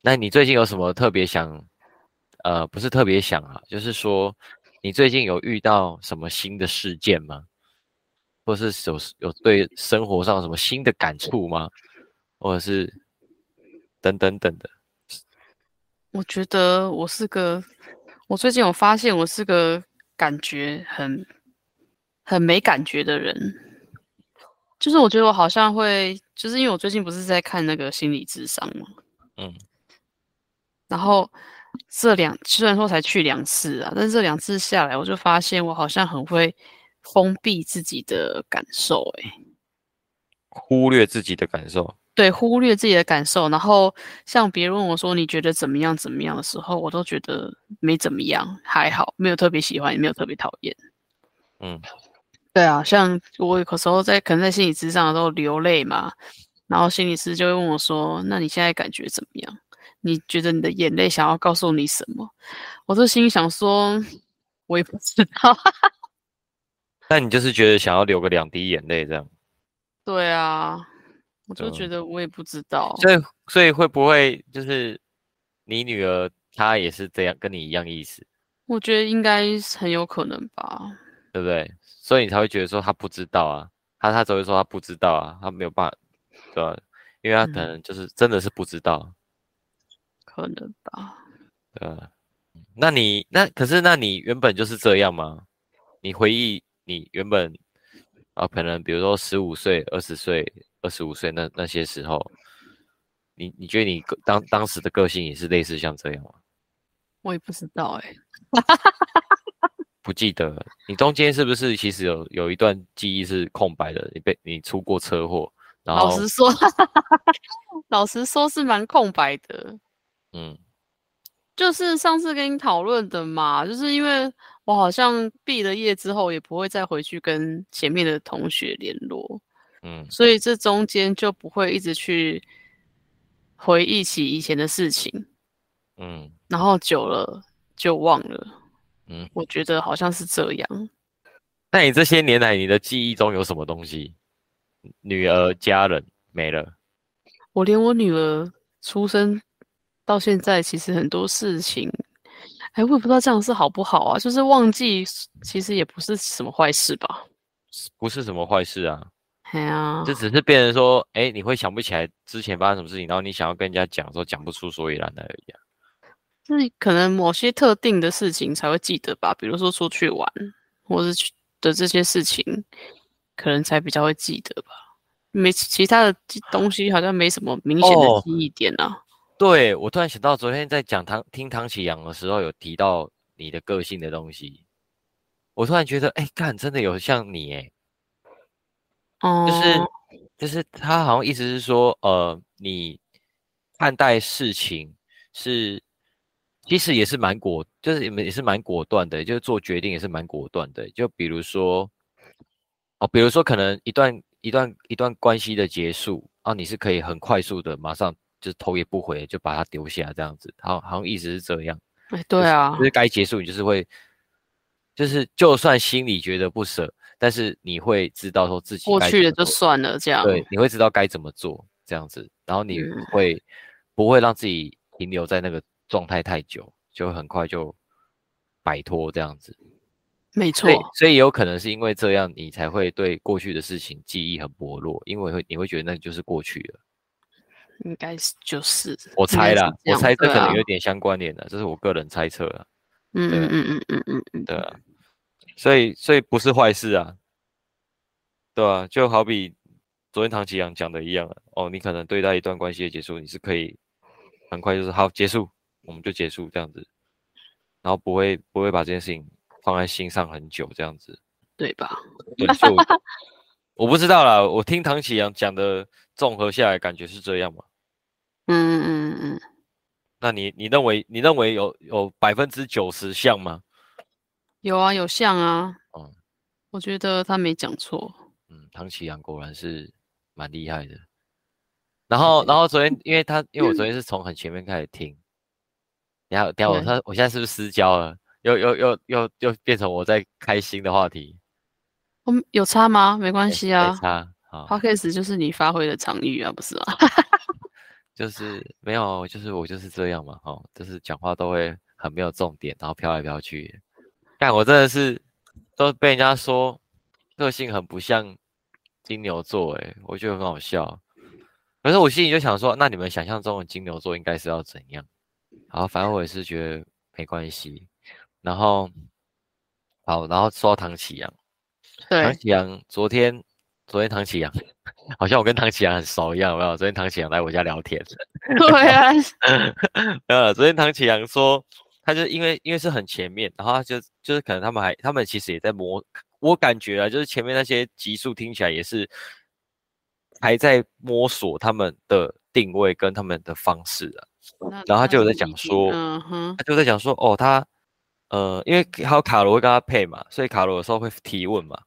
那你最近有什么特别想？呃，不是特别想啊，就是说你最近有遇到什么新的事件吗？或是有有对生活上什么新的感触吗？或者是等等等的？我觉得我是个，我最近有发现我是个感觉很很没感觉的人，就是我觉得我好像会，就是因为我最近不是在看那个心理智商吗，嗯，然后这两虽然说才去两次啊，但是这两次下来，我就发现我好像很会封闭自己的感受，诶，忽略自己的感受。对，忽略自己的感受，然后像别人问我说你觉得怎么样怎么样的时候，我都觉得没怎么样，还好，没有特别喜欢，也没有特别讨厌。嗯，对啊，像我有时候在可能在心理咨上的时候流泪嘛，然后心理师就会问我说：“那你现在感觉怎么样？你觉得你的眼泪想要告诉你什么？”我就心里想说：“我也不知道。”那你就是觉得想要流个两滴眼泪这样？对啊。我就觉得我也不知道，所以所以会不会就是你女儿她也是这样跟你一样意思？我觉得应该很有可能吧，对不对？所以你才会觉得说她不知道啊，她她只会说她不知道啊，她没有办法，对吧？因为她可能就是真的是不知道，可能吧。对，那你那可是那你原本就是这样吗？你回忆你原本啊，可能比如说十五岁、二十岁。二十五岁那那些时候，你你觉得你当当时的个性也是类似像这样吗？我也不知道哎，不记得。你中间是不是其实有有一段记忆是空白的？你被你出过车祸，然后老实说，老实说是蛮空白的。嗯，就是上次跟你讨论的嘛，就是因为我好像毕了业之后也不会再回去跟前面的同学联络。嗯，所以这中间就不会一直去回忆起以前的事情，嗯，然后久了就忘了，嗯，我觉得好像是这样。那你这些年来，你的记忆中有什么东西？女儿、家人没了？我连我女儿出生到现在，其实很多事情，哎，我也不知道这样是好不好啊。就是忘记，其实也不是什么坏事吧？不是什么坏事啊。哎呀，这只是变成说，哎，你会想不起来之前发生什么事情，然后你想要跟人家讲，说讲不出所以然来而已。啊是可能某些特定的事情才会记得吧，比如说出去玩，或是去的这些事情，可能才比较会记得吧。没其他的东西，好像没什么明显的记忆点啊。对，我突然想到，昨天在讲唐听唐启阳的时候，有提到你的个性的东西，我突然觉得，哎，干，真的有像你，哎。哦就是就是他好像意思是说，呃，你看待事情是其实也是蛮果，就是也也是蛮果断的，就是做决定也是蛮果断的。就比如说，哦，比如说可能一段一段一段关系的结束啊，你是可以很快速的马上就是头也不回就把它丢下这样子，好好像意思是这样。哎，对啊，就是该结束你就是会，就是就算心里觉得不舍。但是你会知道说自己过去了就算了，这样对，你会知道该怎么做这样子，然后你会不会让自己停留在那个状态太久，就很快就摆脱这样子。没错，所以有可能是因为这样，你才会对过去的事情记忆很薄弱，因为会你会觉得那就是过去了。应该是就是，我猜啦，我猜这可能有点相关联的，这是我个人猜测啊。嗯嗯嗯嗯嗯嗯嗯，对啊。所以，所以不是坏事啊，对啊？就好比昨天唐启阳讲的一样哦，你可能对待一段关系的结束，你是可以很快就是好结束，我们就结束这样子，然后不会不会把这件事情放在心上很久这样子，对吧？对，就 我不知道啦，我听唐启阳讲的综合下来，感觉是这样嘛。嗯嗯嗯嗯。那你你认为你认为有有百分之九十像吗？有啊，有像啊，嗯，我觉得他没讲错。嗯，唐启阳果然是蛮厉害的。然后，然后昨天，因为他，因为我昨天是从很前面开始听，然后，等下我他，我现在是不是失焦了？又又又又又变成我在开心的话题？嗯，有差吗？没关系啊，差。好 p o d c a s 就是你发挥的场域啊，不是吗？就是没有，就是我就是这样嘛，哦，就是讲话都会很没有重点，然后飘来飘去。但我真的是都被人家说个性很不像金牛座，诶，我觉得很好笑。可是我心里就想说，那你们想象中的金牛座应该是要怎样？好，反正我也是觉得没关系。然后，好，然后说到唐启阳，唐启阳昨天，昨天唐启阳好像我跟唐启阳很熟一样，没有？昨天唐启阳来我家聊天，对啊，呃，昨天唐启阳说，他就因为因为是很前面，然后他就就是可能他们还他们其实也在摸，我感觉啊，就是前面那些集数听起来也是。还在摸索他们的定位跟他们的方式啊，然后他就有在讲说，嗯他就在讲说，哦，他，呃，因为还有卡罗会跟他配嘛，所以卡罗有时候会提问嘛，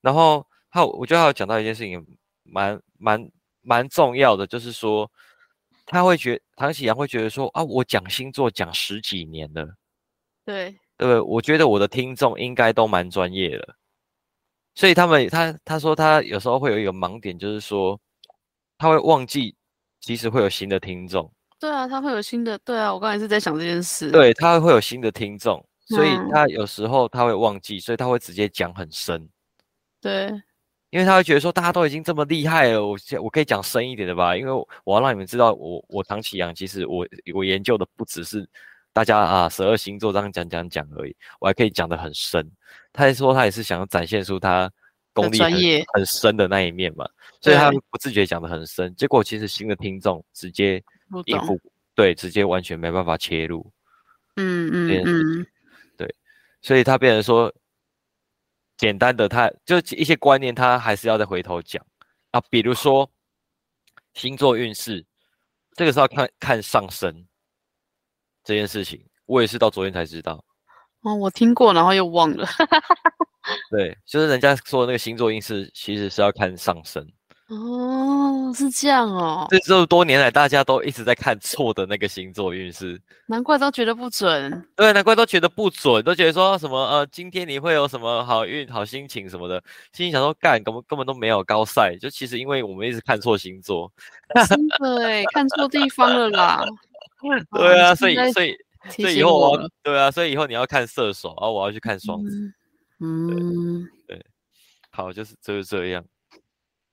然后他，我觉得他有讲到一件事情，蛮蛮蛮重要的，就是说，他会觉唐启阳会觉得说，啊，我讲星座讲十几年了，对，对，我觉得我的听众应该都蛮专业的。所以他们他他说他有时候会有一个盲点，就是说他会忘记，其实会有新的听众。对啊，他会有新的。对啊，我刚才是在想这件事。对他会有新的听众，所以他有时候他会忘记，所以他会直接讲很深。对，因为他会觉得说大家都已经这么厉害了，我我可以讲深一点的吧？因为我要让你们知道，我我唐启阳其实我我研究的不只是大家啊十二星座这样讲讲讲而已，我还可以讲的很深。他说他也是想要展现出他功力很很深的那一面嘛，所以他不自觉讲的很深，结果其实新的听众直接应付，对，直接完全没办法切入，嗯嗯嗯，对，所以他变成说简单的，他就一些观念他还是要再回头讲啊，比如说星座运势，这个是要看看上升这件事情，我也是到昨天才知道。哦，我听过，然后又忘了。对，就是人家说那个星座运势，其实是要看上升。哦，是这样哦。这这么多年来，大家都一直在看错的那个星座运势，难怪都觉得不准。对，难怪都觉得不准，都觉得说什么呃，今天你会有什么好运、好心情什么的。心里想说，干根本根本都没有高赛，就其实因为我们一直看错星座。真的哎，看错地方了啦。对啊，所以所以。所以以后我对啊，所以以后你要看射手，然后我要去看双子。嗯，对，好，就是就是这样。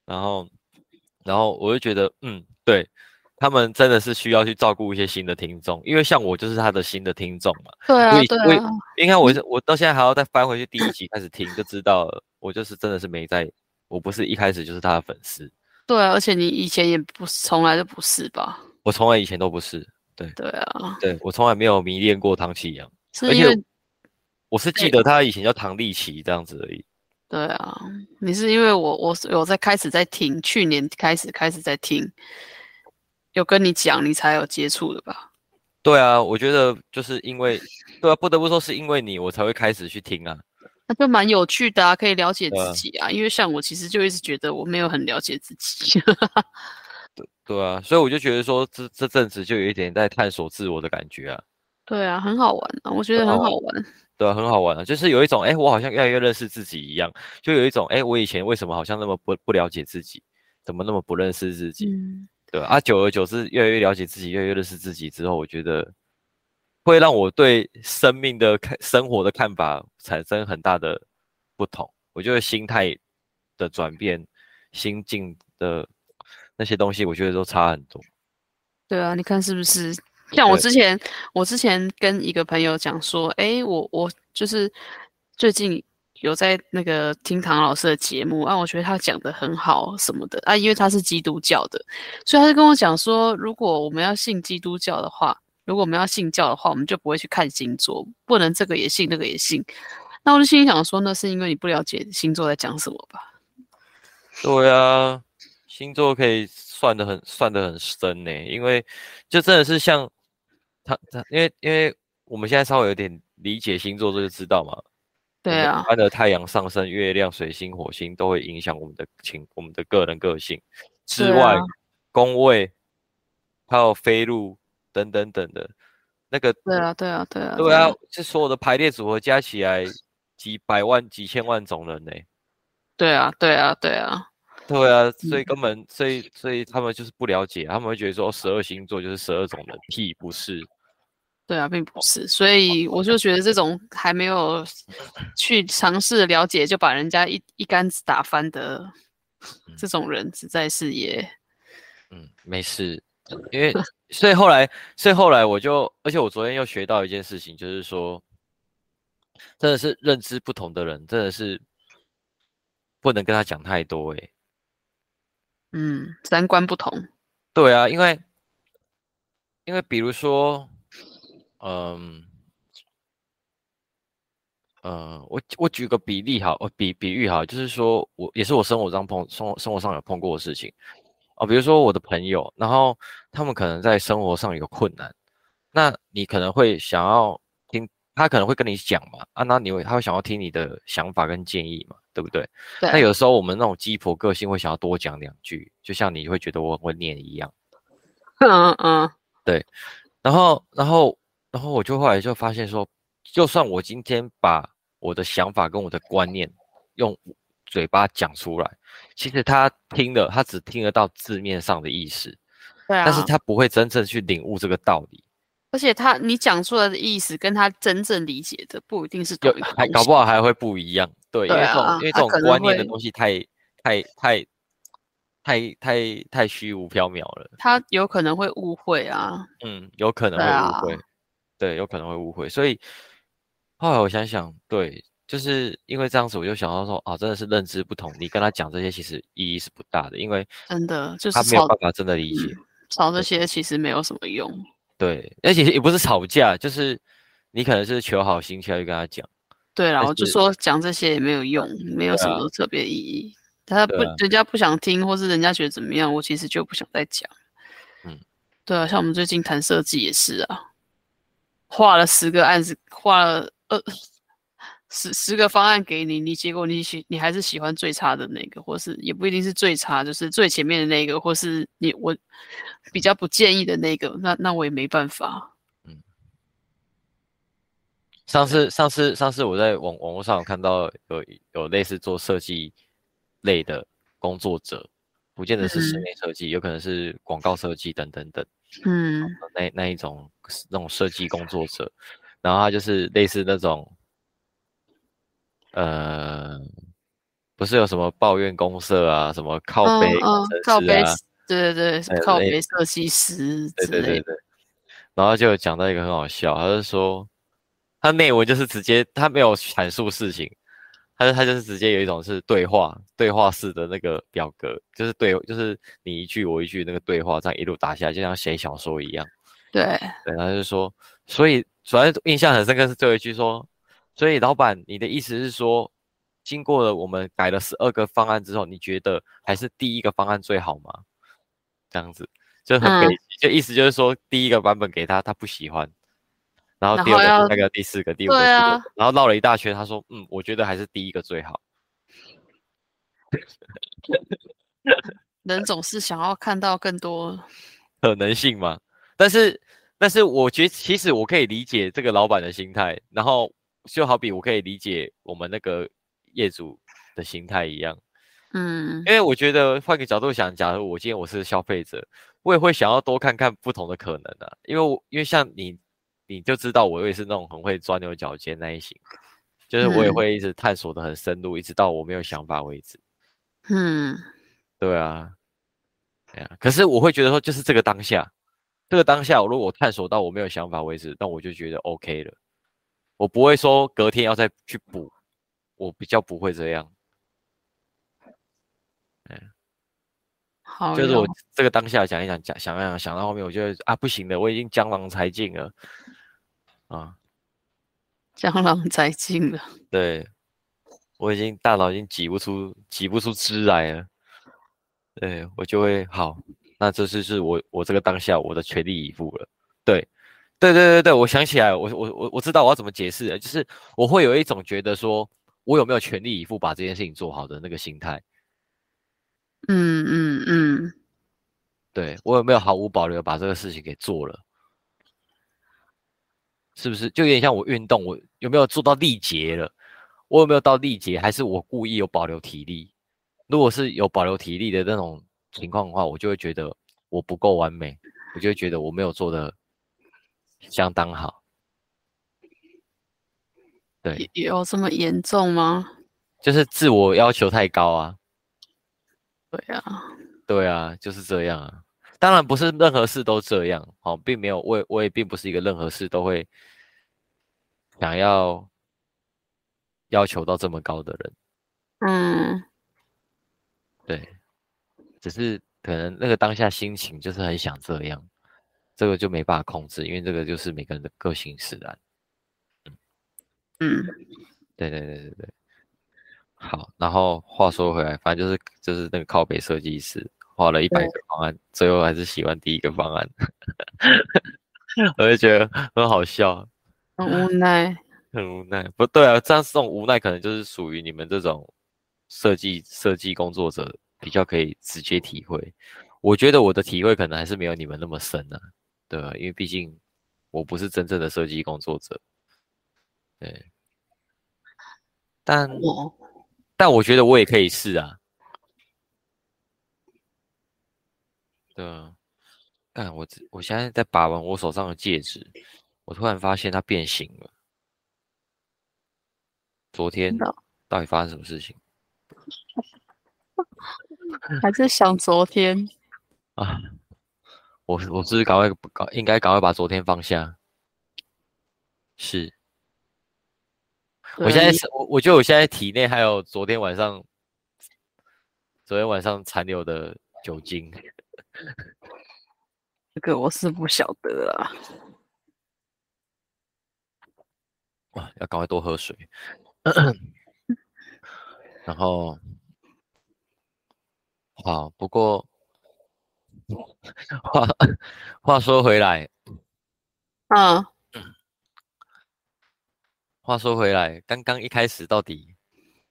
然后，然后我就觉得，嗯，对他们真的是需要去照顾一些新的听众，因为像我就是他的新的听众嘛。对啊，对啊。应该我是我到现在还要再翻回去第一集开始听，就知道我就是真的是没在，我不是一开始就是他的粉丝。对啊，而且你以前也不是，从来都不是吧？我从来以前都不是。对对啊，对我从来没有迷恋过唐启阳，而且我是记得他以前叫唐立奇这样子而已。对啊，你是因为我我有在开始在听，去年开始开始在听，有跟你讲你才有接触的吧？对啊，我觉得就是因为对啊，不得不说是因为你我才会开始去听啊。那就蛮有趣的啊，可以了解自己啊，因为像我其实就一直觉得我没有很了解自己。对啊，所以我就觉得说，这这阵子就有一点在探索自我的感觉啊。对啊，很好玩啊，我觉得很好玩。对啊，很好玩啊，就是有一种，哎，我好像越来越认识自己一样，就有一种，哎，我以前为什么好像那么不不了解自己，怎么那么不认识自己？嗯，对啊，久而久之，越来越了解自己，越来越认识自己之后，我觉得会让我对生命的看、生活的看法产生很大的不同。我觉得心态的转变，心境的。那些东西我觉得都差很多。对啊，你看是不是？像我之前，我之前跟一个朋友讲说，哎，我我就是最近有在那个听唐老师的节目啊，我觉得他讲的很好什么的啊，因为他是基督教的，所以他就跟我讲说，如果我们要信基督教的话，如果我们要信教的话，我们就不会去看星座，不能这个也信，那个也信。那我就心里想说，那是因为你不了解星座在讲什么吧？对啊。星座可以算的很算的很深呢，因为就真的是像他他，因为因为我们现在稍微有点理解星座，这就知道嘛。对啊。般的太阳上升、月亮、水星、火星都会影响我们的情、我们的个人个性之外，宫位还有飞路等等等的那个。对啊，对啊，对啊。对啊，这所有的排列组合加起来几百万、几千万种人呢。对啊，对啊，对啊。对啊，所以根本，所以所以他们就是不了解，他们会觉得说十二星座就是十二种人，屁不是。对啊，并不是，所以我就觉得这种还没有去尝试了解，就把人家一一竿子打翻的这种人，实在是也，嗯，没事，因为所以后来，所以后来我就，而且我昨天又学到一件事情，就是说，真的是认知不同的人，真的是不能跟他讲太多，哎。嗯，三观不同，对啊，因为因为比如说。嗯，呃，我我举个比例好，我比比喻好，就是说我也是我生活上碰生生活上有碰过的事情哦，比如说我的朋友，然后他们可能在生活上有困难，那你可能会想要听，他可能会跟你讲嘛，啊，那你会他会想要听你的想法跟建议嘛，对不对？对。那有时候我们那种鸡婆个性会想要多讲两句，就像你会觉得我很会念一样。嗯嗯，对。然后然后。然后我就后来就发现说，就算我今天把我的想法跟我的观念用嘴巴讲出来，其实他听了，他只听得到字面上的意思，对啊，但是他不会真正去领悟这个道理。而且他你讲出来的意思跟他真正理解的不一定是同一还搞不好还会不一样。对，因为这种因为这种观念的东西太太太太太太虚无缥缈了，他有可能会误会啊。嗯，有可能会误会。对，有可能会误会，所以后来我想想，对，就是因为这样子，我就想到说，啊，真的是认知不同，你跟他讲这些其实意义是不大的，因为真的就是他没有办法真的理解，吵这些其实没有什么用。对，而且也不是吵架，就是你可能是求好心切去跟他讲。对啦，我就说讲这些也没有用，没有什么特别意义。他不，人家不想听，或是人家觉得怎么样，我其实就不想再讲。嗯，对啊，像我们最近谈设计也是啊。画了十个案子，画了二十十个方案给你，你结果你喜你还是喜欢最差的那个，或是也不一定是最差，就是最前面的那个，或是你我比较不建议的那个，那那我也没办法。嗯，上次上次上次我在网网络上有看到有有类似做设计类的工作者，不见得是室内设计，有可能是广告设计等等等。嗯，那那一种那种设计工作者，然后他就是类似那种，呃，不是有什么抱怨公社啊，什么靠背靠背，对对对，靠背设计师之类的。然后就讲到一个很好笑，他就说，他内文就是直接他没有阐述事情。他他就是直接有一种是对话对话式的那个表格，就是对，就是你一句我一句那个对话，这样一路打下来，就像写小说一样。对对，他就说，所以主要印象很深刻是最后一句说，所以老板，你的意思是说，经过了我们改了十二个方案之后，你觉得还是第一个方案最好吗？这样子就很悲，就意思就是说，第一个版本给他，他不喜欢。然后第二个、那个、第四个、第五个，然后绕了一大圈。他说：“嗯，我觉得还是第一个最好。人总是想要看到更多可能性嘛。但是，但是我觉得其实我可以理解这个老板的心态。然后就好比我可以理解我们那个业主的心态一样。嗯，因为我觉得换个角度想，假如我今天我是消费者，我也会想要多看看不同的可能啊。因为我因为像你。你就知道我也是那种很会钻牛角尖那一型，就是我也会一直探索的很深入，一直到我没有想法为止。嗯，对啊，对啊。可是我会觉得说，就是这个当下，这个当下，我如果探索到我没有想法为止，那我就觉得 OK 了。我不会说隔天要再去补，我比较不会这样。嗯，好，就是我这个当下想一想，讲想一想，想到后面，我觉得啊，不行了，我已经江郎才尽了。啊，江郎才尽了。对，我已经大脑已经挤不出挤不出汁来了。对我就会好，那这就是我我这个当下我的全力以赴了。对，对对对对，我想起来，我我我我知道我要怎么解释了，就是我会有一种觉得说我有没有全力以赴把这件事情做好的那个心态。嗯嗯嗯，对我有没有毫无保留把这个事情给做了？是不是就有点像我运动，我有没有做到力竭了？我有没有到力竭，还是我故意有保留体力？如果是有保留体力的那种情况的话，我就会觉得我不够完美，我就会觉得我没有做的相当好。对，有这么严重吗？就是自我要求太高啊。对啊，对啊，就是这样啊。当然不是任何事都这样，哦，并没有，我我也并不是一个任何事都会想要要求到这么高的人。嗯，对，只是可能那个当下心情就是很想这样，这个就没办法控制，因为这个就是每个人的个性使然。嗯，对对对对对。好，然后话说回来，反正就是就是那个靠北设计师。画了一百个方案，最后还是喜欢第一个方案，我就觉得很好笑，很无奈，很无奈。不对啊，这样这种无奈可能就是属于你们这种设计设计工作者比较可以直接体会。我觉得我的体会可能还是没有你们那么深呢，对吧？因为毕竟我不是真正的设计工作者，对。但但我觉得我也可以试啊。对啊，但我我现在在把玩我手上的戒指，我突然发现它变形了。昨天到底发生什么事情？还是想昨天啊？我我是赶快赶应该赶快把昨天放下。是，我现在是我我觉得我现在体内还有昨天晚上昨天晚上残留的酒精。这个我是不晓得啊。哇，要赶快多喝水。然后，好，不过话话说回来，嗯，话说回来，刚刚一开始到底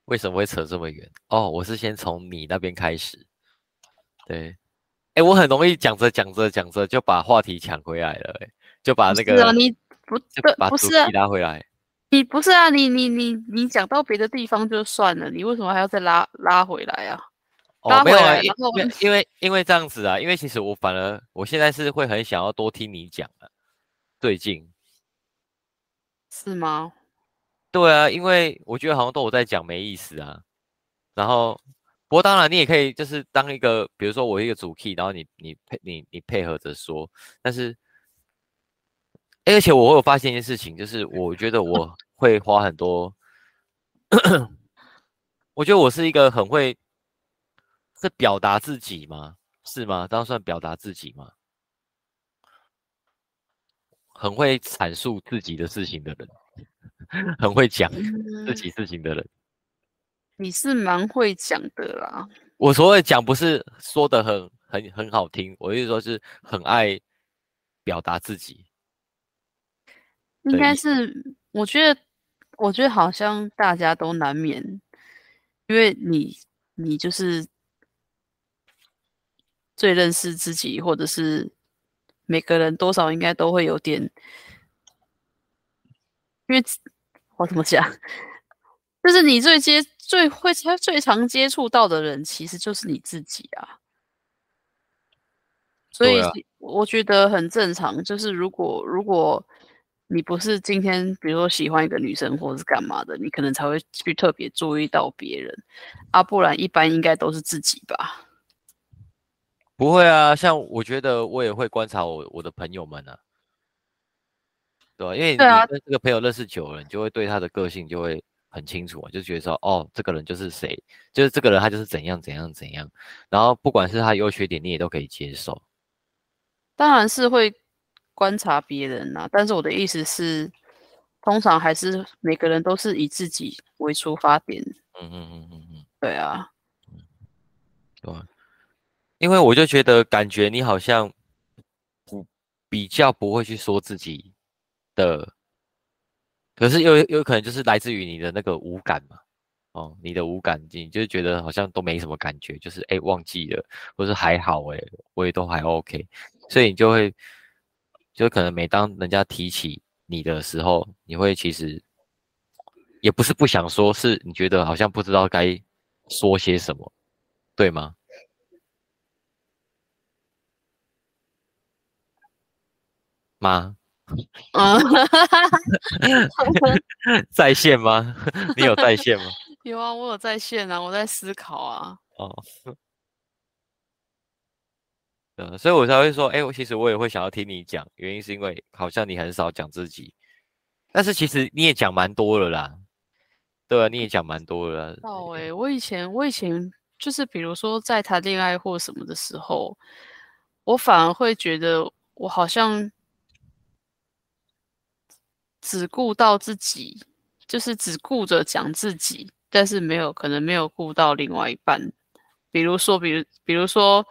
为什么会扯这么远？哦，我是先从你那边开始，对。哎，我很容易讲着讲着讲着就把话题抢回来了，哎，就把那个，是啊，你不不是拉回来，你不是啊，你你你你讲到别的地方就算了，你为什么还要再拉拉回来啊？哦，没有啊，因为因为因为这样子啊，因为其实我反而我现在是会很想要多听你讲的，最近是吗？对啊，因为我觉得好像都我在讲没意思啊，然后。不过当然，你也可以就是当一个，比如说我一个主 key，然后你你配你你配合着说。但是，而且我会有发现一件事情，就是我觉得我 会花很多，我觉得我是一个很会是表达自己吗？是吗？这样算表达自己吗？很会阐述自己的事情的人，很会讲自己事情的人。你是蛮会讲的啦。我所谓讲不是说的很很很好听，我意思说是很爱表达自己。应该是，我觉得，我觉得好像大家都难免，因为你你就是最认识自己，或者是每个人多少应该都会有点，因为我怎么讲，就是你最接。最会他最常接触到的人，其实就是你自己啊。所以我觉得很正常。就是如果如果你不是今天，比如说喜欢一个女生或者是干嘛的，你可能才会去特别注意到别人啊。不然一般应该都是自己吧。不会啊，像我觉得我也会观察我我的朋友们啊，对吧？因为你跟这个朋友认识久了，你就会对他的个性就会。很清楚啊，就觉得说，哦，这个人就是谁，就是这个人，他就是怎样怎样怎样。然后不管是他优缺点，你也都可以接受。当然是会观察别人呐，但是我的意思是，通常还是每个人都是以自己为出发点。嗯嗯嗯嗯嗯，对啊，对，因为我就觉得感觉你好像不比较不会去说自己的。可是有有可能就是来自于你的那个无感嘛，哦，你的无感，你就觉得好像都没什么感觉，就是哎忘记了，或是还好哎，我也都还 OK，所以你就会，就可能每当人家提起你的时候，你会其实也不是不想说，是你觉得好像不知道该说些什么，对吗？吗？嗯，在线吗？你有在线吗？有啊，我有在线啊，我在思考啊。哦。嗯，所以我才会说，哎，我其实我也会想要听你讲，原因是因为好像你很少讲自己，但是其实你也讲蛮多了啦，对啊，你也讲蛮多了。哦，哎，我以前我以前就是比如说在谈恋爱或什么的时候，我反而会觉得我好像只顾到自己，就是只顾着讲自己，但是没有可能没有顾到另外一半，比如说，比如比如说。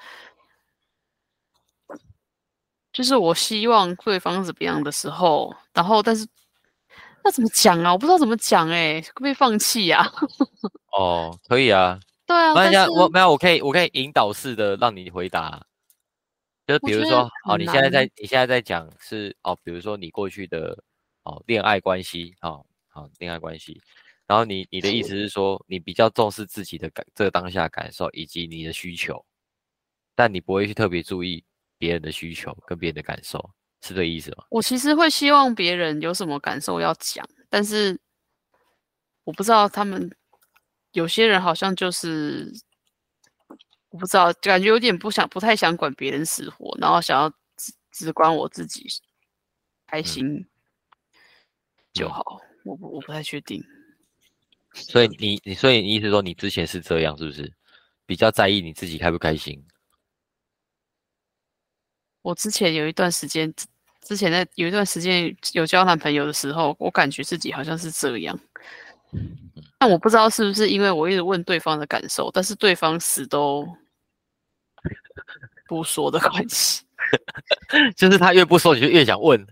就是我希望对方怎么样的时候，然后但是那怎么讲啊？我不知道怎么讲哎，可不可以放弃呀？哦，可以啊。对啊，那下我没有，我可以我可以引导式的让你回答。就比如说，哦，你现在在你现在在讲是哦，比如说你过去的哦恋爱关系，哦好恋爱关系，然后你你的意思是说，你比较重视自己的感这个当下感受以及你的需求，但你不会去特别注意。别人的需求跟别人的感受是这个意思吗？我其实会希望别人有什么感受要讲，但是我不知道他们有些人好像就是我不知道，感觉有点不想不太想管别人死活，然后想要只只管我自己开心就好。我不我不太确定。所以你你所以你意思说你之前是这样是不是？比较在意你自己开不开心？我之前有一段时间，之前在有一段时间有交男朋友的时候，我感觉自己好像是这样，但我不知道是不是因为我一直问对方的感受，但是对方死都 不说的关系，就是他越不说，你就越想问。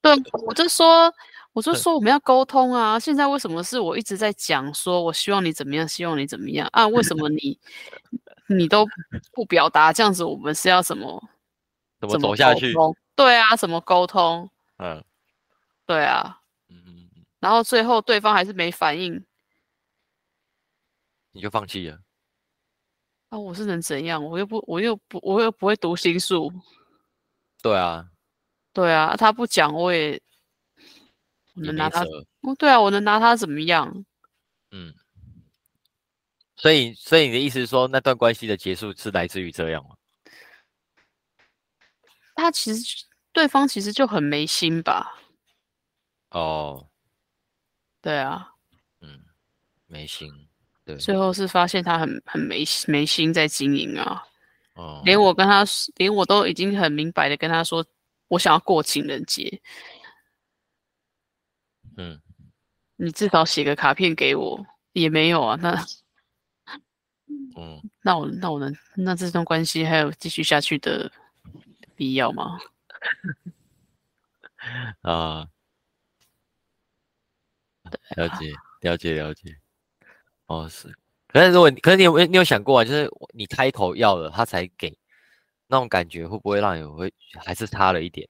对，我就说，我就说我们要沟通啊！现在为什么是我一直在讲，说我希望你怎么样，希望你怎么样啊？为什么你你都不表达？这样子我们是要什么？怎么走下去？对啊，怎么沟通？嗯，对啊，嗯，然后最后对方还是没反应，你就放弃了？啊，我是能怎样？我又不，我又不，我又不会读心术。对啊，对啊，他不讲我也能拿他？哦，对啊，我能拿他怎么样？嗯，所以，所以你的意思是说，那段关系的结束是来自于这样吗？他其实对方其实就很没心吧？哦，对啊，嗯，没心，对。最后是发现他很很没没心在经营啊。哦。连我跟他，连我都已经很明白的跟他说，我想要过情人节。嗯。你至少写个卡片给我，也没有啊？那，嗯，那我那我能那这段关系还有继续下去的？必要吗？啊，了解，了解，了解。哦，是。可是如果，可是你有你有想过啊？就是你开口要了，他才给，那种感觉会不会让你会还是差了一点？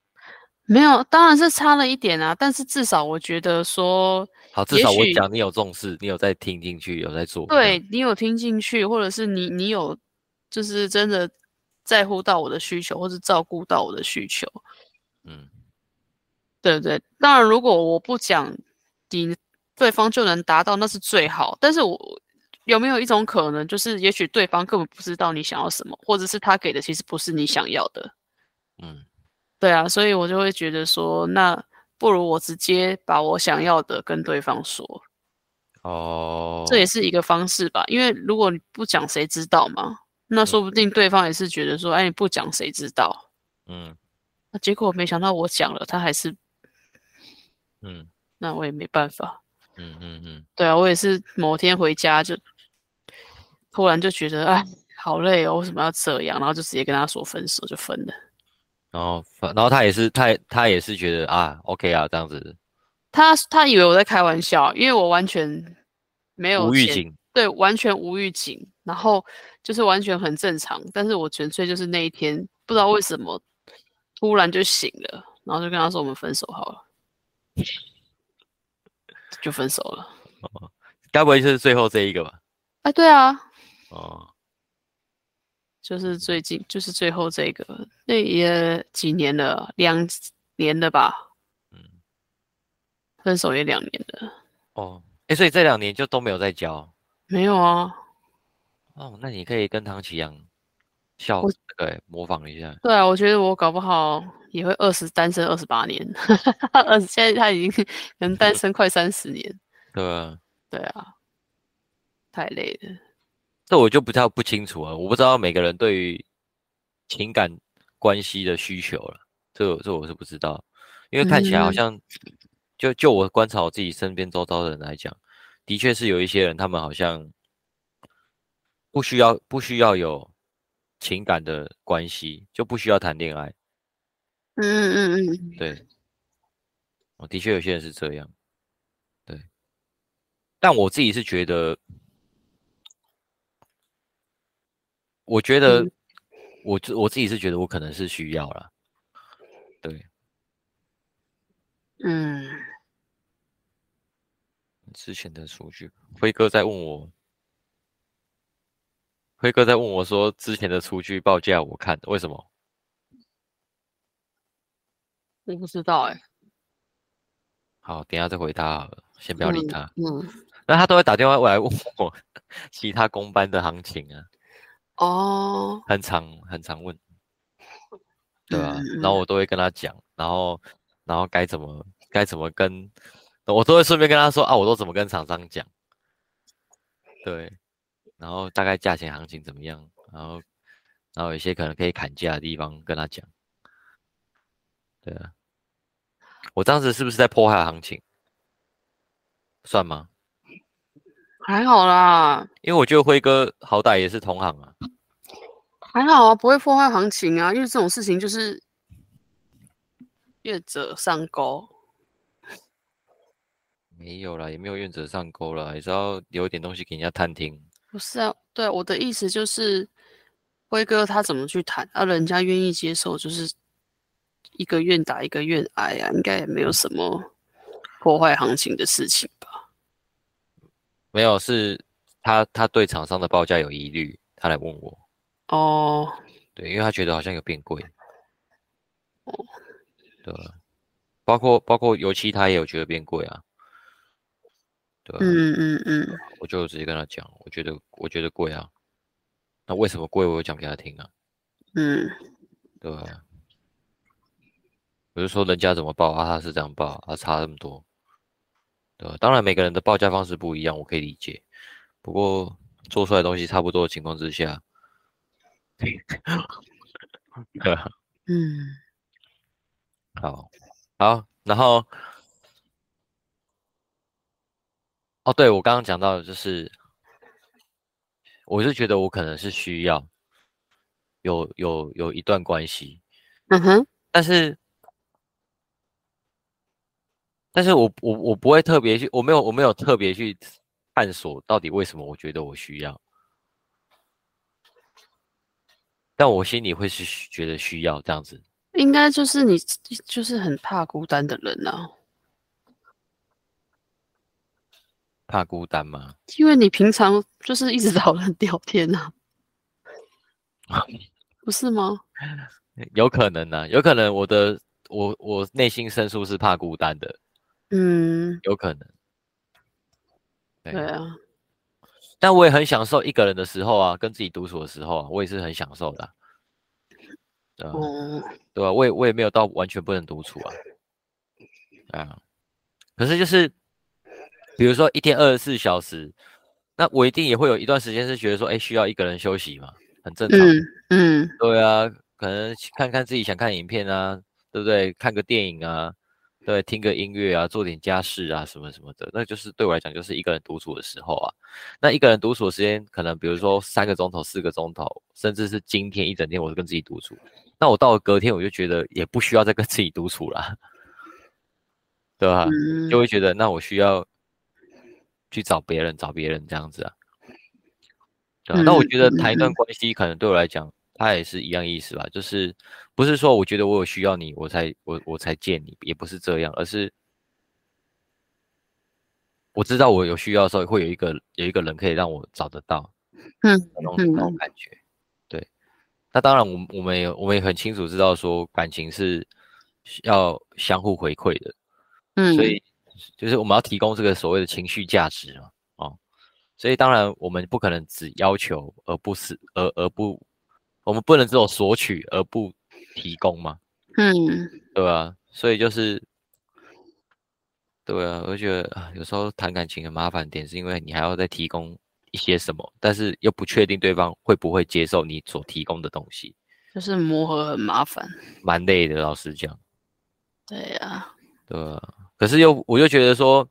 没有，当然是差了一点啊。但是至少我觉得说，好，至少我讲你有重视，你有在听进去，有在做。对你有听进去，或者是你你有就是真的。在乎到我的需求，或是照顾到我的需求，嗯，对对。当然，如果我不讲，你对方就能达到，那是最好。但是我有没有一种可能，就是也许对方根本不知道你想要什么，或者是他给的其实不是你想要的，嗯，对啊。所以我就会觉得说，那不如我直接把我想要的跟对方说，哦，这也是一个方式吧。因为如果你不讲，谁知道嘛？那说不定对方也是觉得说，哎，你不讲谁知道？嗯，那结果没想到我讲了，他还是，嗯，那我也没办法。嗯嗯嗯，对啊，我也是某天回家就突然就觉得，哎，好累哦，为什么要这样？然后就直接跟他说分手，就分了。然后，然后他也是，他他也是觉得啊，OK 啊，这样子。他他以为我在开玩笑，因为我完全没有无预警，对，完全无预警。然后就是完全很正常，但是我纯粹就是那一天不知道为什么突然就醒了，然后就跟他说我们分手好了，就分手了。哦，该不会就是最后这一个吧？哎，对啊。哦，就是最近，就是最后这个，那也几年了，两年了吧？嗯，分手也两年了。哦，哎，所以这两年就都没有在交？没有啊。哦，那你可以跟唐启阳笑，对，模仿一下。对啊，我觉得我搞不好也会二十单身二十八年，二十现在他已经能单身快三十年。对啊，对啊，太累了。这我就不太不清楚了，我不知道每个人对于情感关系的需求了，这这我是不知道，因为看起来好像就就我观察我自己身边周遭的人来讲，的确是有一些人，他们好像不需要不需要有情感的关系，就不需要谈恋爱。嗯嗯嗯嗯，对，我的确有些人是这样，对，但我自己是觉得。我觉得，我自我自己是觉得我可能是需要了，对，嗯，之前的数据，辉哥在问我，辉哥在问我说之前的数据报价，我看为什么？我不知道哎，好，等下再回答好了，先不要理他，嗯，那他都会打电话过来问我 其他公班的行情啊。哦，很常很常问，对吧？然后我都会跟他讲，然后然后该怎么该怎么跟，我都会顺便跟他说啊，我都怎么跟厂商讲，对，然后大概价钱行情怎么样，然后然后有些可能可以砍价的地方跟他讲，对啊，我当时是不是在破坏行情？算吗？还好啦，因为我觉得辉哥好歹也是同行啊，还好啊，不会破坏行情啊。因为这种事情就是愿者上钩，没有啦，也没有愿者上钩了，也是要留一点东西给人家探听。不是啊，对我的意思就是辉哥他怎么去谈，啊，人家愿意接受，就是一个愿打一个愿挨啊，应该也没有什么破坏行情的事情吧。没有，是他他对厂商的报价有疑虑，他来问我。哦，对，因为他觉得好像有变贵。哦，对，包括包括油漆，他也有觉得变贵啊。对，嗯嗯嗯，我就直接跟他讲，我觉得我觉得贵啊。那为什么贵？我讲给他听啊。嗯，对。我就说人家怎么报啊，他是这样报，啊，差这么多。对，当然每个人的报价方式不一样，我可以理解。不过做出来东西差不多的情况之下，对，嗯，好，好，然后，哦，对我刚刚讲到的就是，我是觉得我可能是需要有有有一段关系，嗯哼，但是。但是我我我不会特别去，我没有我没有特别去探索到底为什么我觉得我需要，但我心里会是觉得需要这样子。应该就是你就是很怕孤单的人啊，怕孤单吗？因为你平常就是一直找人聊天啊，不是吗？有可能呢，有可能我的我我内心深处是怕孤单的。嗯，有可能。对啊，但我也很享受一个人的时候啊，跟自己独处的时候啊，我也是很享受的。哦，对吧？我也我也没有到完全不能独处啊。啊，可是就是，比如说一天二十四小时，那我一定也会有一段时间是觉得说，哎，需要一个人休息嘛，很正常。嗯，对啊，可能看看自己想看影片啊，对不对？看个电影啊。对，听个音乐啊，做点家事啊，什么什么的，那就是对我来讲，就是一个人独处的时候啊。那一个人独处的时间，可能比如说三个钟头、四个钟头，甚至是今天一整天，我都跟自己独处。那我到了隔天，我就觉得也不需要再跟自己独处了，对吧？就会觉得那我需要去找别人，找别人这样子啊。对啊，那我觉得谈一段关系，可能对我来讲。他也是一样意思吧，就是不是说我觉得我有需要你，我才我我才见你，也不是这样，而是我知道我有需要的时候，会有一个有一个人可以让我找得到，嗯，那种那种感觉，对，那当然，我我们也我们也很清楚知道说感情是要相互回馈的，嗯，所以。就是我们要提供这个所谓的情绪价值嘛，哦，所以当然我们不可能只要求而不是而而不，我们不能只有索取而不提供嘛，嗯，对啊？所以就是。对啊，我觉得啊，有时候谈感情的麻烦点是因为你还要再提供一些什么，但是又不确定对方会不会接受你所提供的东西，就是磨合很麻烦，蛮累的。老实讲，对呀，对啊。可是又我就觉得说，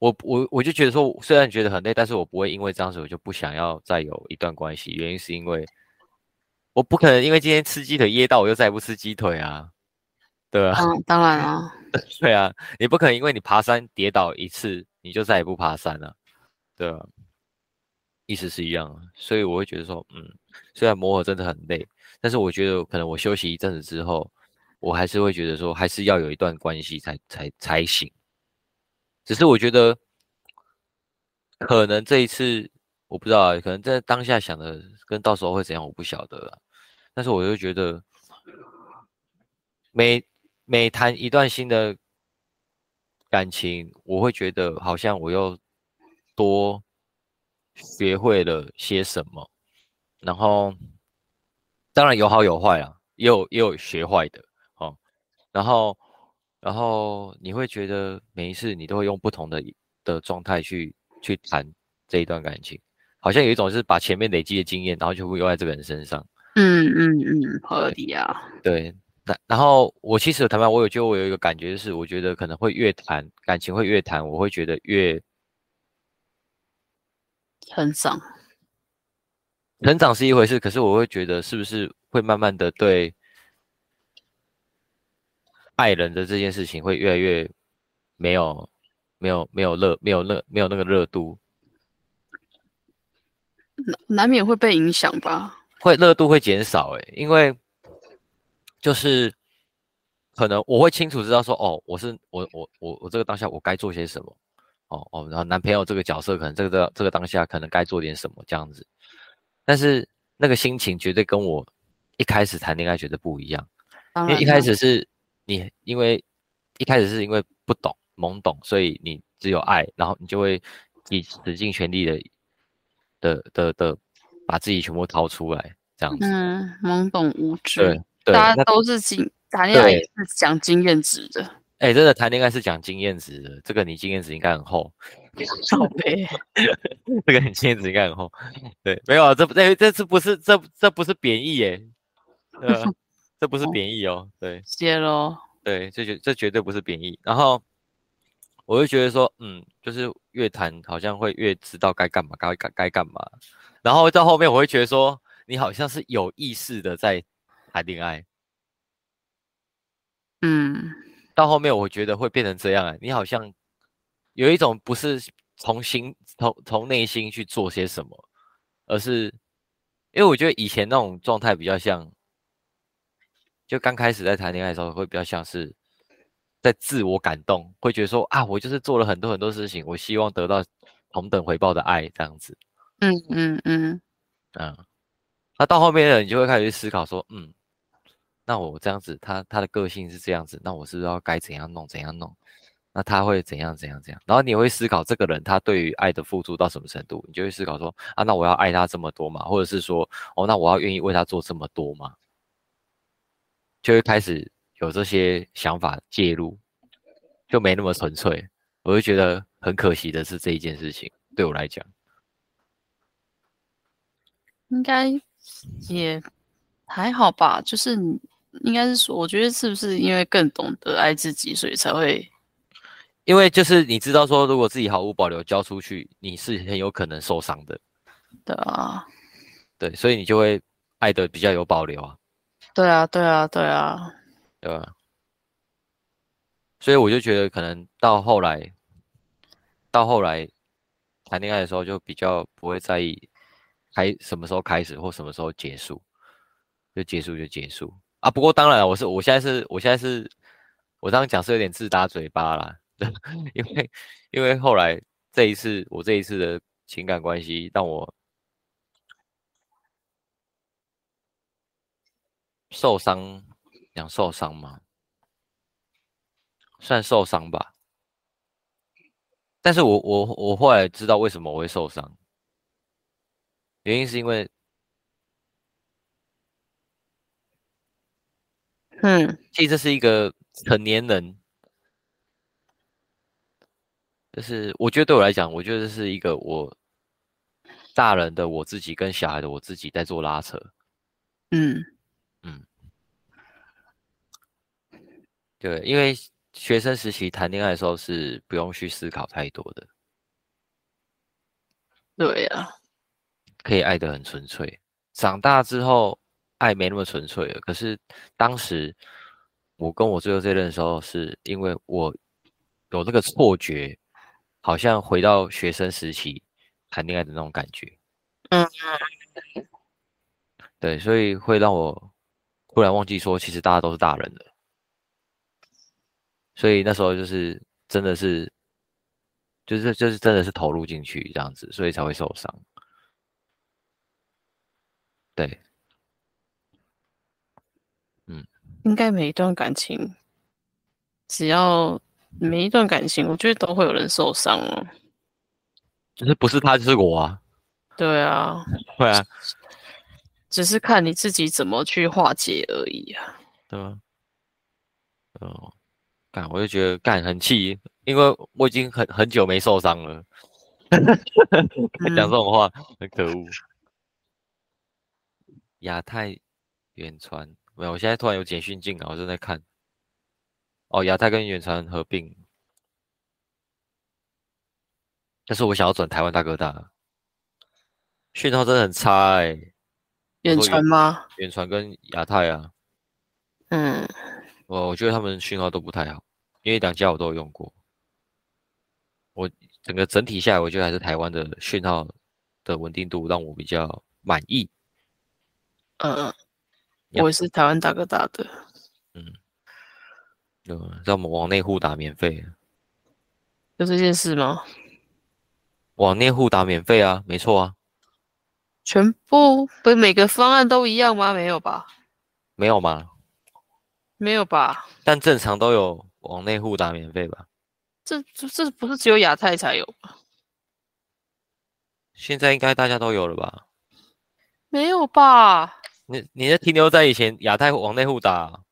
我我我就觉得说，虽然觉得很累，但是我不会因为这样子我就不想要再有一段关系。原因是因为我不可能因为今天吃鸡腿噎到，我就再也不吃鸡腿啊。对啊，嗯，当然啊，对啊，你不可能因为你爬山跌倒一次，你就再也不爬山了，对啊，意思是一样，所以我会觉得说，嗯，虽然磨合真的很累，但是我觉得可能我休息一阵子之后，我还是会觉得说，还是要有一段关系才才才行。只是我觉得，可能这一次我不知道，可能在当下想的跟到时候会怎样，我不晓得。但是我就觉得，每每谈一段新的感情，我会觉得好像我又多学会了些什么，然后当然有好有坏啊，也有也有学坏的哦。然后然后你会觉得每一次你都会用不同的的状态去去谈这一段感情，好像有一种是把前面累积的经验，然后就会用在这个人身上。嗯嗯嗯，合理啊。对。那然后我其实谈判，我有觉得我有一个感觉，就是我觉得可能会越谈感情会越谈，我会觉得越成长。成长是一回事，可是我会觉得是不是会慢慢的对爱人的这件事情会越来越没有没有没有热没有热没有那个热度，难难免会被影响吧？会热度会减少哎，因为。就是可能我会清楚知道说，哦，我是我我我我这个当下我该做些什么，哦哦，然后男朋友这个角色可能这个这个当下可能该做点什么这样子，但是那个心情绝对跟我一开始谈恋爱觉得不一样，因为一开始是你因为一开始是因为不懂懵懂，所以你只有爱，然后你就会以使尽全力的的的的把自己全部掏出来这样子，嗯，懵懂无知，对。大家都是经谈恋爱是讲经验值的，哎，真的谈恋爱是讲经验值的，这个你经验值应该很厚，宝贝，这个你经验值应该很厚，对，没有啊，这这这次不是这这不是贬义耶，呃，这不是贬义哦，对，谢喽，对，这绝这绝对不是贬义，然后我就觉得说，嗯，就是越谈好像会越知道该干嘛，该该该干嘛，然后到后面我会觉得说，你好像是有意识的在。谈恋爱，嗯，到后面我觉得会变成这样啊！你好像有一种不是从心从从内心去做些什么，而是因为我觉得以前那种状态比较像，就刚开始在谈恋爱的时候会比较像是在自我感动，会觉得说啊，我就是做了很多很多事情，我希望得到同等回报的爱这样子。嗯嗯嗯嗯，那到后面呢，你就会开始去思考说，嗯。那我这样子，他他的个性是这样子，那我是不是要该怎样弄怎样弄？那他会怎样怎样怎样？然后你会思考这个人他对于爱的付出到什么程度？你就会思考说啊，那我要爱他这么多嘛？或者是说哦，那我要愿意为他做这么多吗？就会开始有这些想法介入，就没那么纯粹。我就觉得很可惜的是这一件事情，对我来讲，应该也还好吧，就是你。应该是说，我觉得是不是因为更懂得爱自己，所以才会？因为就是你知道说，如果自己毫无保留交出去，你是很有可能受伤的。对啊，对，所以你就会爱的比较有保留啊。对啊，对啊，对啊，对吧？所以我就觉得，可能到后来，到后来谈恋爱的时候，就比较不会在意开什么时候开始或什么时候结束，就结束就结束。啊，不过当然，我是我现在是我现在是我这样讲是有点自打嘴巴啦，因为因为后来这一次我这一次的情感关系让我受伤，讲受伤吗？算受伤吧。但是我我我后来知道为什么我会受伤，原因是因为，嗯，其实这是一个成年人，就是我觉得对我来讲，我觉得这是一个我大人的我自己跟小孩的我自己在做拉扯，嗯嗯，对，因为。学生时期谈恋爱的时候是不用去思考太多的，对呀，可以爱得很纯粹。长大之后，爱没那么纯粹了。可是当时我跟我最后这任的时候，是因为我有那个错觉，好像回到学生时期谈恋爱的那种感觉。嗯，对，所以会让我忽然忘记说，其实大家都是大人了。所以那时候就是真的是，就是就是真的是投入进去这样子，所以才会受伤。对，嗯，应该每一段感情，只要每一段感情，我觉得都会有人受伤哦。就是不是他就是我啊？对啊，会啊，只是看你自己怎么去化解而已啊。对吗？哦。干，我就觉得干很气，因为我已经很很久没受伤了。讲这种话很可恶。亚太远传没有，我现在突然有简讯进来，我正在看。哦，亚太跟远传合并，但是我想要转台湾大哥大，讯号真的很差哎。远传吗？远传跟亚太啊。嗯。我我觉得他们讯号都不太好，因为两家我都有用过。我整个整体下来，我觉得还是台湾的讯号的稳定度让我比较满意。嗯嗯，我也是台湾大哥大的。嗯，嗯，让我们往内户打免费，有这件事吗？往内户打免费啊，没错啊。全部不是每个方案都一样吗？没有吧？没有吗？没有吧？但正常都有往内户打免费吧？这这这不是只有亚太才有吗？现在应该大家都有了吧？没有吧？你你是停留在以前亚太往内户打，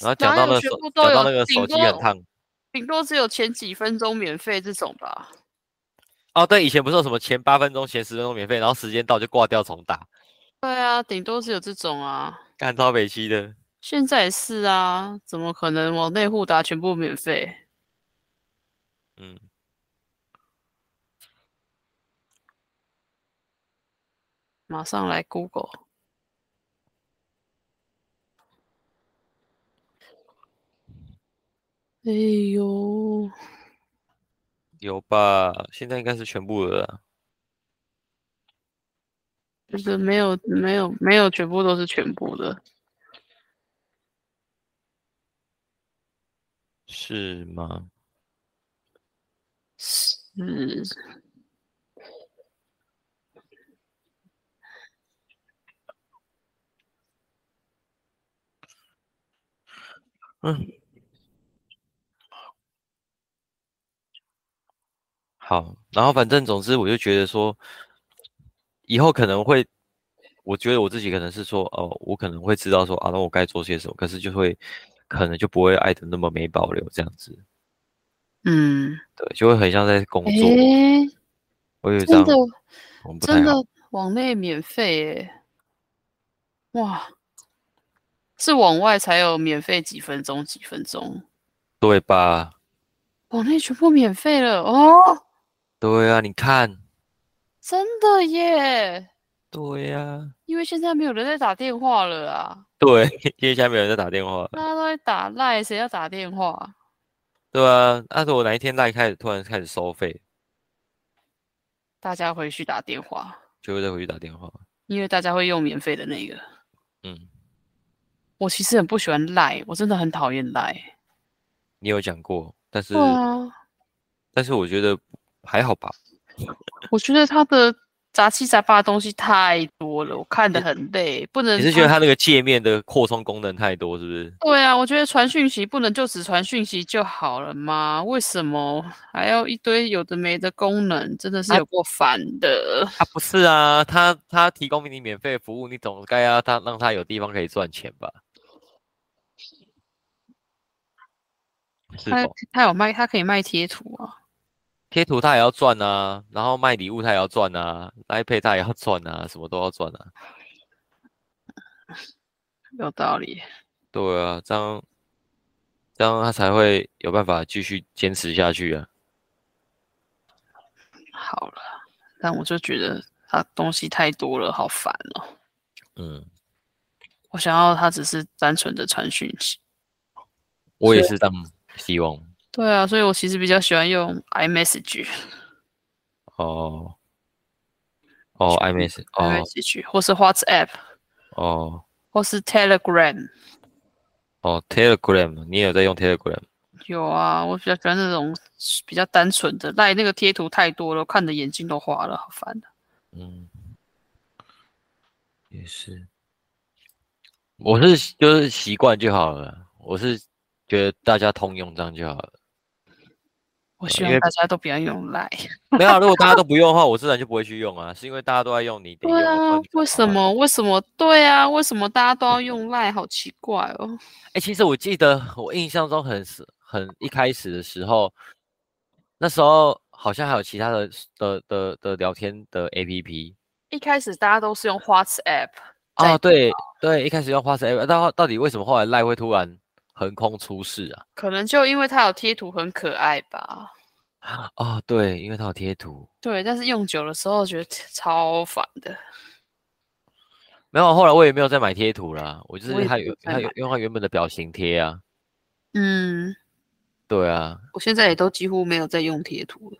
然后讲到那手讲到那个手机很烫，顶多只有前几分钟免费这种吧？哦，对，以前不是有什么前八分钟、前十分钟免费，然后时间到就挂掉重打？对啊，顶多是有这种啊，干超北七的。现在是啊，怎么可能往内互打全部免费？嗯，马上来 Google。哎呦，有吧？现在应该是全部了。就是没有，没有，没有，全部都是全部的。是吗？是。嗯。好，然后反正总之，我就觉得说，以后可能会，我觉得我自己可能是说，哦，我可能会知道说，啊，那我该做些什么，可是就会。可能就不会爱的那么没保留这样子，嗯，对，就会很像在工作。我有这样，真的往内免费哎，哇，是往外才有免费几分钟几分钟，对吧？往内全部免费了哦。对啊，你看，真的耶。对呀，因为现在没有人在打电话了啊。对，因为现在没有人在打电话，大家都在打赖，谁要打电话？对啊，那是我哪一天赖开始突然开始收费，大家回去打电话，就会再回去打电话，因为大家会用免费的那个。嗯，我其实很不喜欢赖，我真的很讨厌赖。你有讲过，但是，但是我觉得还好吧。我觉得他的。杂七杂八的东西太多了，我看的很累，不能。你是觉得它那个界面的扩充功能太多，是不是？对啊，我觉得传讯息不能就只传讯息就好了吗？为什么还要一堆有的没的功能？真的是有过烦的。啊，不是啊，他他提供给你免费服务，你总该要他让他有地方可以赚钱吧？他他有卖，他可以卖贴图啊。贴图他也要赚啊，然后卖礼物他也要赚啊，iPad 他也要赚啊，什么都要赚啊。有道理。对啊，这样这样他才会有办法继续坚持下去啊。好了，但我就觉得他东西太多了，好烦哦。嗯。我想要他只是单纯的传讯息。我也是这样希望。对啊，所以我其实比较喜欢用 iMessage。哦，哦，iMessage，iMessage，或是 WhatsApp，哦，或是 Telegram。哦，Telegram，你有在用 Telegram？有啊，我比较喜欢那种比较单纯的，赖那个贴图太多了，看的眼睛都花了，好烦的。嗯，也是，我是就是习惯就好了，我是觉得大家通用这样就好了。我希望大家都不要用赖。没有，如果大家都不用的话，我自然就不会去用啊。是因为大家都在用，你对啊？为什么？为什么？对啊？为什么大家都要用赖？好奇怪哦。哎，其实我记得我印象中很是很一开始的时候，那时候好像还有其他的的的的聊天的 APP。一开始大家都是用 WhatsApp。哦，对对，一开始用 WhatsApp，到到底为什么后来赖会突然？横空出世啊！可能就因为它有贴图很可爱吧。哦，对，因为它有贴图。对，但是用久的时候觉得超烦的。没有，后来我也没有再买贴图了。我就是它有它有用它原本的表情贴啊。嗯，对啊。我现在也都几乎没有在用贴图了。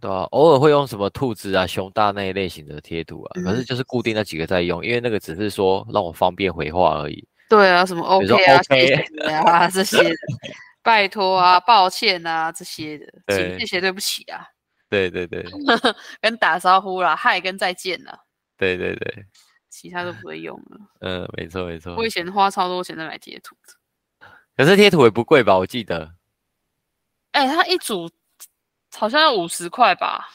对啊，偶尔会用什么兔子啊、熊大那一类型的贴图啊，可是就是固定那几个在用，因为那个只是说让我方便回话而已。对啊，什么 OK 啊、谢谢啊这些，拜托啊、抱歉啊这些的，请谢谢对不起啊。对对对，跟打招呼啦，嗨跟再见啦。对对对，其他都不会用了。嗯，没错没错。我以前花超多钱在买贴图，可是贴图也不贵吧？我记得。哎，它一组好像要五十块吧？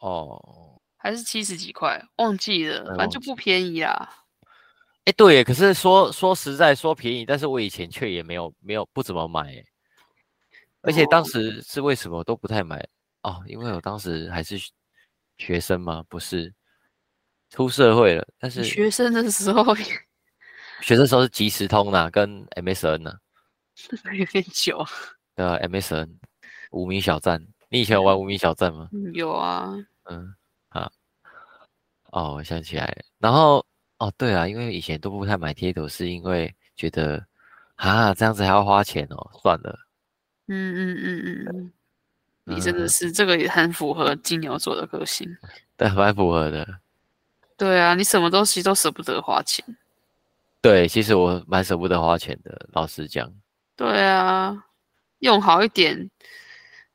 哦，还是七十几块？忘记了，反正就不便宜啦。哎，对，可是说说实在说便宜，但是我以前却也没有没有不怎么买，而且当时是为什么都不太买哦？因为我当时还是学生吗？不是，出社会了，但是学生的时候，学生时候是即时通呐，跟 MSN 呐，有点久。对啊，MSN 无名小站，你以前有玩无名小站吗？有啊。嗯，好，哦，我想起来了，然后。哦，对啊，因为以前都不太买贴图，是因为觉得啊，这样子还要花钱哦，算了。嗯嗯嗯嗯嗯，你真的是这个也很符合金牛座的个性。对，蛮符合的。对啊，你什么东西都舍不得花钱。对，其实我蛮舍不得花钱的，老实讲。对啊，用好一点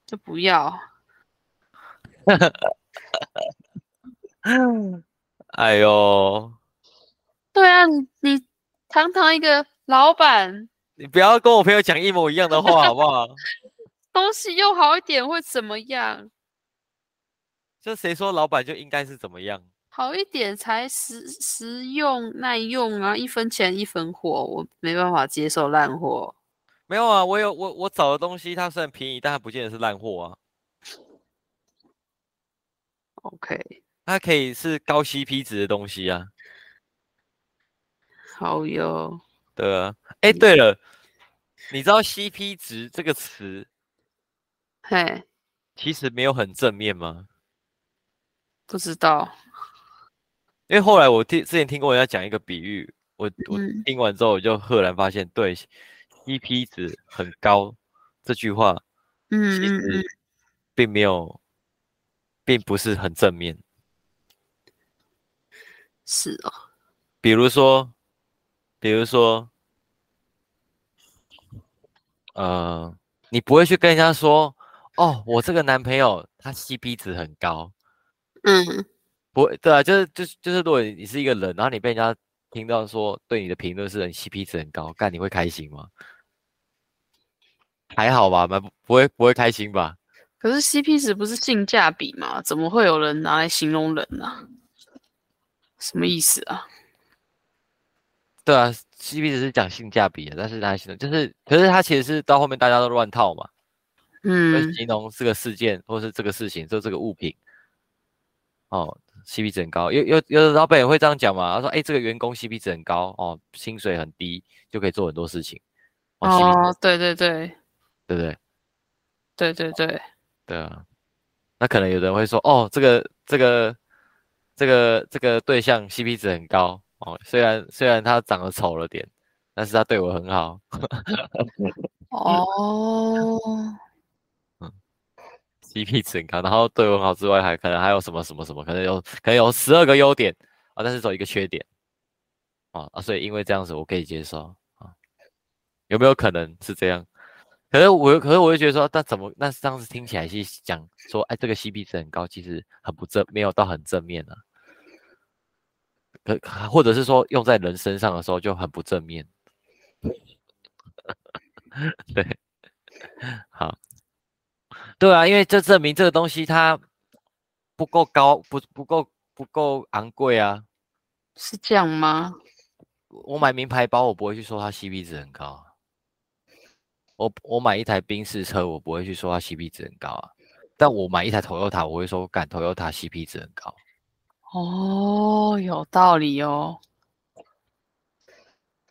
就不要。哎呦。对啊，你你堂堂一个老板，你不要跟我朋友讲一模一样的话，好不好？东西用好一点会怎么样？就谁说老板就应该是怎么样？好一点才实实用耐用啊！一分钱一分货，我没办法接受烂货。没有啊，我有我我找的东西，它虽然便宜，但它不见得是烂货啊。OK，它可以是高 CP 值的东西啊。好哟，对啊，哎，对了，你知道 CP 值这个词，嘿，其实没有很正面吗？不知道，因为后来我听之前听过人家讲一个比喻，我我听完之后我就赫然发现，对，CP 值很高这句话，嗯，其实并没有，并不是很正面，是哦，比如说。比如说，呃，你不会去跟人家说，哦，我这个男朋友他 CP 值很高，嗯，不会，对啊，就是就是就是，如果你是一个人，然后你被人家听到说对你的评论是很 CP 值很高，干你会开心吗？还好吧，蛮不会不会开心吧？可是 CP 值不是性价比吗？怎么会有人拿来形容人呢？什么意思啊？对啊，CP 值是讲性价比的，但是他形容就是，可是他其实是到后面大家都乱套嘛，嗯，形容这个事件或是这个事情，就这个物品，哦，CP 值很高，有有有的老板也会这样讲嘛，他说，哎，这个员工 CP 值很高哦，薪水很低，就可以做很多事情，哦，对对对，对不对？对对对。对啊，那可能有人会说，哦，这个这个这个这个对象 CP 值很高哦，虽然虽然他长得丑了点，但是他对我很好。哦，嗯，CP 值很高，然后对我很好之外，还可能还有什么什么什么，可能有可能有十二个优点啊，但是只有一个缺点啊啊，所以因为这样子我可以接受啊，有没有可能是这样？可是我，可是我就觉得说，那怎么那这样子听起来是讲说，哎，这个 CP 值很高，其实很不正，没有到很正面啊。可或者是说用在人身上的时候就很不正面。对，好，对啊，因为这证明这个东西它不够高，不不够不够昂贵啊。是这样吗？我买名牌包，我不会去说它 CP 值很高。我我买一台宾士车，我不会去说它 CP 值很高啊，但我买一台 Toyota，我会说，感 Toyota CP 值很高。哦，有道理哦。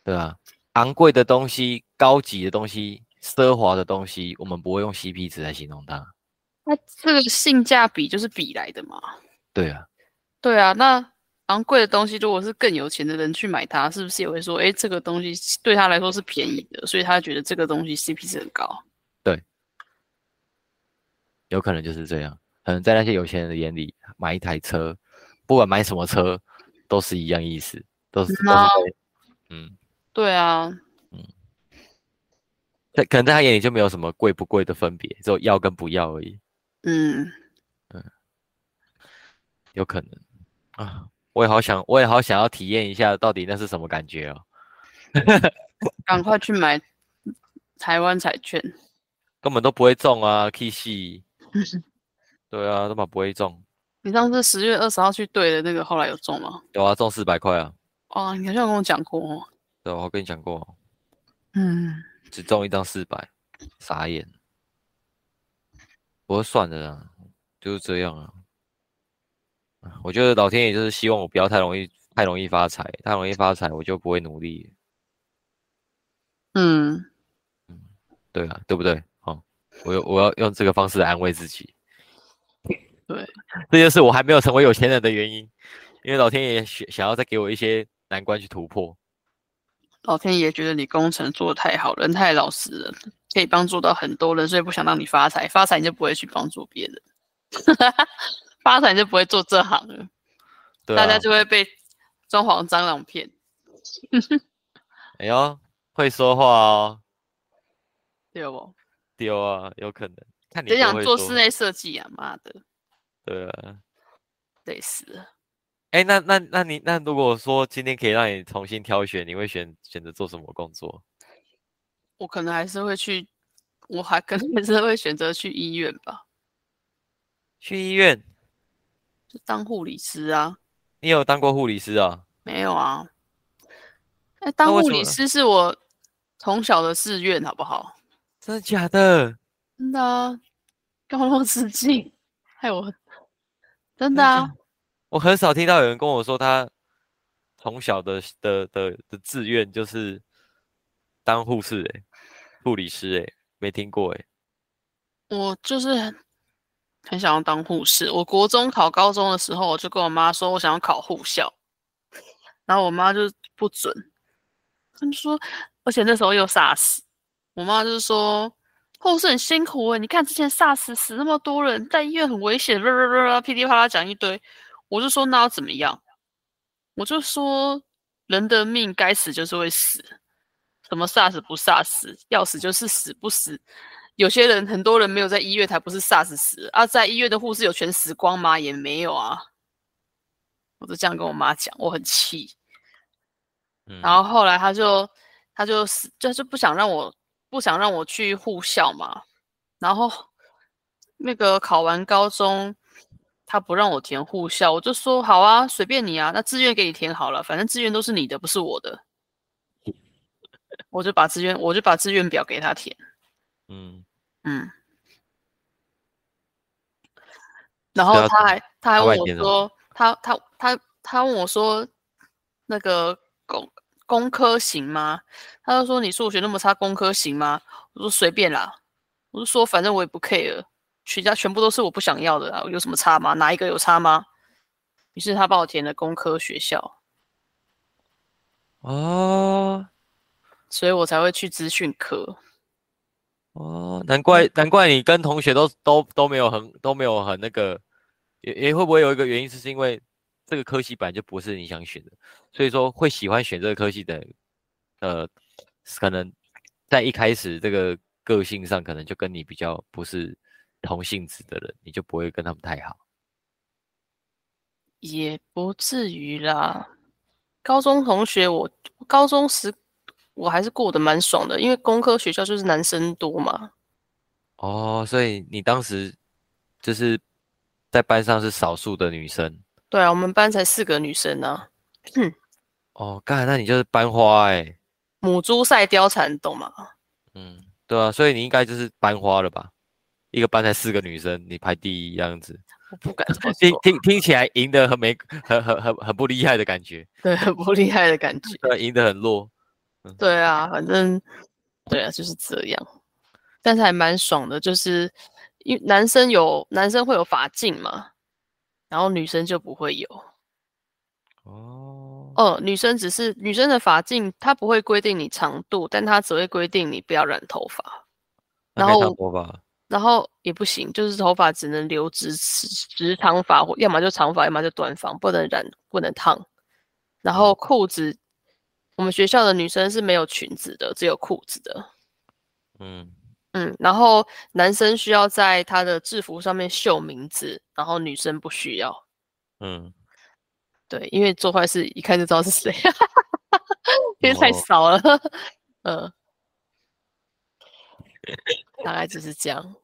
对啊，昂贵的东西、高级的东西、奢华的东西，我们不会用 CP 值来形容它。那这个性价比就是比来的嘛？对啊，对啊，那。昂贵的东西，如果是更有钱的人去买它，是不是也会说，哎，这个东西对他来说是便宜的，所以他觉得这个东西 CP 值很高？对，有可能就是这样。可能在那些有钱人的眼里，买一台车，不管买什么车，都是一样意思，都是都是嗯，对啊，嗯，在可能在他眼里就没有什么贵不贵的分别，只有要跟不要而已。嗯嗯，有可能啊。我也好想，我也好想要体验一下，到底那是什么感觉哦！赶快去买台湾彩券，根本都不会中啊！K 系，对啊，根本不会中。你上次十月二十号去兑的那个，后来有中吗？有啊，中四百块啊！哦，你好像跟我讲过哦。对，我跟你讲过。嗯。只中一张四百，傻眼。不过算了啦，就是这样啊。我觉得老天爷就是希望我不要太容易太容易发财，太容易发财我就不会努力。嗯嗯，对啊，对不对？好，我我要用这个方式来安慰自己。对，这就是我还没有成为有钱人的原因，因为老天爷想想要再给我一些难关去突破。老天爷觉得你工程做的太好，人太老实了，可以帮助到很多人，所以不想让你发财，发财你就不会去帮助别人。发财就不会做这行了，大家就会被装潢蟑螂骗。哎呦，会说话哦，丢哦？丢啊，有可能。看你只想做室内设计啊，妈的！对啊，累死了。哎，那那那你那如果说今天可以让你重新挑选，你会选选择做什么工作？我可能还是会去，我还可能还是会选择去医院吧。去医院就？当护理师啊？你有当过护理师啊？没有啊。哎，当护理师是我从小的志愿，好不好？真的假的？真的啊，高落自尽，害我真的啊。我很少听到有人跟我说他从小的的的的志愿就是当护士哎，护理师哎，没听过哎。我就是。很想要当护士。我国中考高中的时候，我就跟我妈说，我想要考护校。然后我妈就不准，他们说，而且那时候又 SARS，我妈就是说，护士很辛苦诶，你看之前 SARS 死那么多人，在医院很危险，噼里啪啦讲一堆。我就说那要怎么样？我就说人的命该死就是会死，什么 SARS 不 SARS，，要死就是死不死。有些人很多人没有在医院才不是 SARS 死啊，在医院的护士有全死光吗？也没有啊。我就这样跟我妈讲，我很气。然后后来他就他就就是不想让我不想让我去护校嘛。然后那个考完高中，他不让我填护校，我就说好啊，随便你啊，那志愿给你填好了，反正志愿都是你的，不是我的。我就把志愿我就把志愿表给他填。嗯嗯，然后他还他还问我说，他他他他问我说，那个工工科行吗？他就说你数学那么差，工科行吗？我说随便啦，我就说反正我也不 care，全家全部都是我不想要的啊，有什么差吗？哪一个有差吗？于是他帮我填了工科学校。哦，所以我才会去资讯科。哦，难怪难怪你跟同学都都都没有很都没有很那个，也也会不会有一个原因，是是因为这个科系本来就不是你想选的，所以说会喜欢选这个科系的，呃，可能在一开始这个个性上可能就跟你比较不是同性质的人，你就不会跟他们太好。也不至于啦，高中同学，我高中时。我还是过得蛮爽的，因为工科学校就是男生多嘛。哦，所以你当时就是在班上是少数的女生。对啊，我们班才四个女生呢。哦，刚才那你就是班花哎。母猪赛貂蝉，懂吗？嗯，对啊，所以你应该就是班花了吧？一个班才四个女生，你排第一样子。我不敢这么 听听听起来赢得很没很很很很不厉害的感觉。对，很不厉害的感觉。对，赢得很弱。对啊，反正对啊，就是这样，但是还蛮爽的，就是因为男生有男生会有法镜嘛，然后女生就不会有。哦，哦，女生只是女生的发镜，它不会规定你长度，但它只会规定你不要染头发。然后，然后也不行，就是头发只能留直直长发，或要么就长发，要么就短发，不能染，不能烫。然后裤子。我们学校的女生是没有裙子的，只有裤子的。嗯嗯，然后男生需要在他的制服上面绣名字，然后女生不需要。嗯，对，因为做坏事一看就知道是谁，因为太少了。嗯，大概就是这样。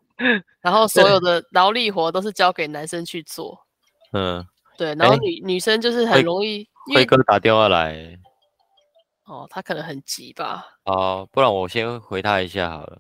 然后所有的劳力活都是交给男生去做。嗯，对，然后女女生就是很容易。辉哥打电话来。哦，他可能很急吧？哦，不然我先回他一下好了。